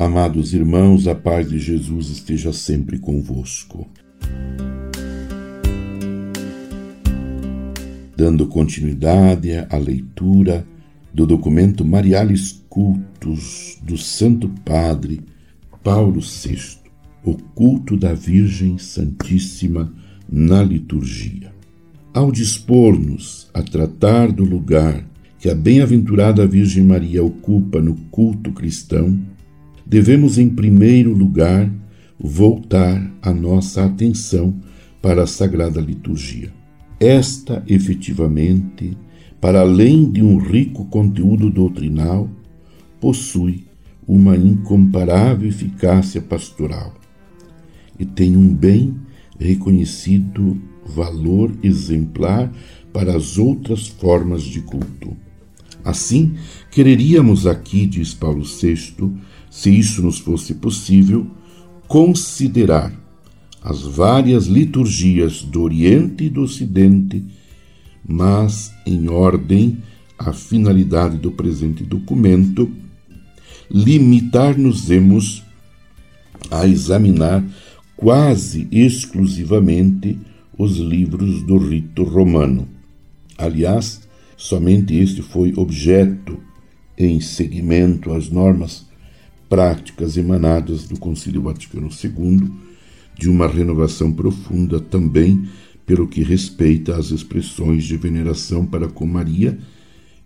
Amados irmãos, a paz de Jesus esteja sempre convosco. Dando continuidade à leitura do documento Mariales Cultos do Santo Padre Paulo VI, o culto da Virgem Santíssima na liturgia. Ao dispor-nos a tratar do lugar que a bem-aventurada Virgem Maria ocupa no culto cristão, devemos, em primeiro lugar, voltar a nossa atenção para a Sagrada Liturgia. Esta, efetivamente, para além de um rico conteúdo doutrinal, possui uma incomparável eficácia pastoral e tem um bem reconhecido valor exemplar para as outras formas de culto. Assim, quereríamos aqui, diz Paulo VI, se isso nos fosse possível, considerar as várias liturgias do Oriente e do Ocidente, mas em ordem à finalidade do presente documento, limitar-nos-emos a examinar quase exclusivamente os livros do rito romano. Aliás, somente este foi objeto, em seguimento às normas práticas emanadas do Concílio Vaticano II, de uma renovação profunda também pelo que respeita às expressões de veneração para com Maria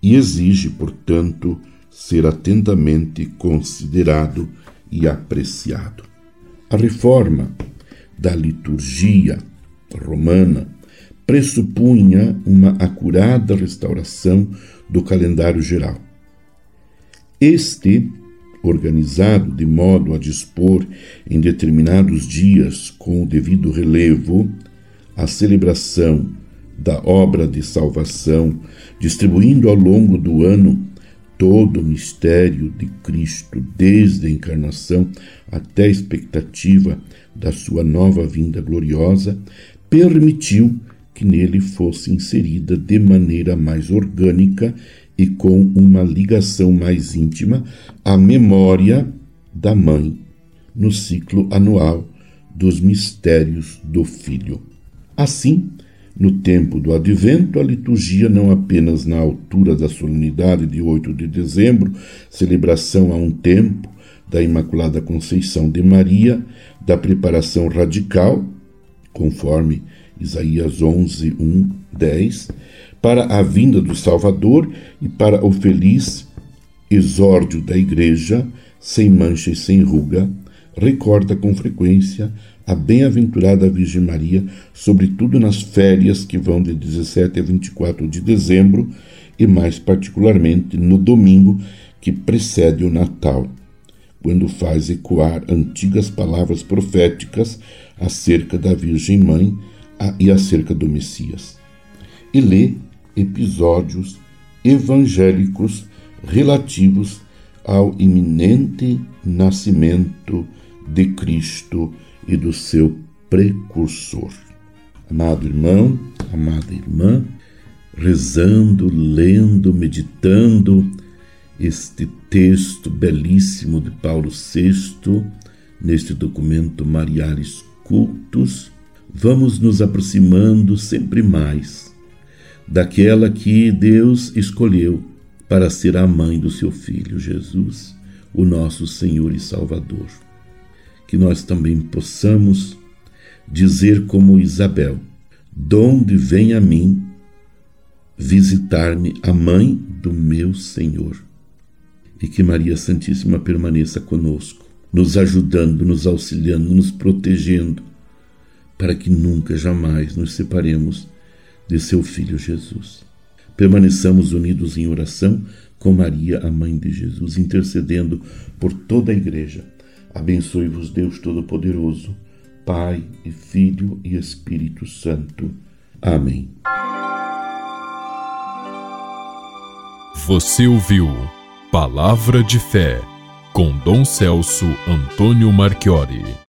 e exige, portanto, ser atentamente considerado e apreciado. A reforma da liturgia romana pressupunha uma acurada restauração do calendário geral. Este organizado de modo a dispor em determinados dias com o devido relevo a celebração da obra de salvação, distribuindo ao longo do ano todo o mistério de Cristo, desde a encarnação até a expectativa da sua nova vinda gloriosa, permitiu que nele fosse inserida de maneira mais orgânica e com uma ligação mais íntima à memória da mãe no ciclo anual dos mistérios do Filho. Assim, no tempo do advento, a liturgia, não apenas na altura da solenidade de 8 de dezembro, celebração a um tempo da Imaculada Conceição de Maria, da preparação radical, conforme Isaías 11, 1, 10, para a vinda do Salvador e para o feliz exórdio da Igreja, sem mancha e sem ruga, recorda com frequência a bem-aventurada Virgem Maria, sobretudo nas férias que vão de 17 a 24 de dezembro e mais particularmente no domingo que precede o Natal, quando faz ecoar antigas palavras proféticas acerca da Virgem Mãe e acerca do Messias. E lê episódios evangélicos relativos ao iminente nascimento de Cristo e do seu precursor. Amado irmão, amada irmã, rezando, lendo, meditando este texto belíssimo de Paulo VI, neste documento Marialis Cultus, vamos nos aproximando sempre mais daquela que Deus escolheu para ser a mãe do seu filho Jesus, o nosso Senhor e Salvador. Que nós também possamos dizer como Isabel: Donde vem a mim visitar-me a mãe do meu Senhor? E que Maria Santíssima permaneça conosco, nos ajudando, nos auxiliando, nos protegendo, para que nunca, jamais nos separemos de seu Filho Jesus. Permaneçamos unidos em oração com Maria, a mãe de Jesus, intercedendo por toda a Igreja. Abençoe-vos, Deus Todo-Poderoso, Pai e Filho e Espírito Santo. Amém. Você ouviu Palavra de Fé com Dom Celso Antônio Marchiori.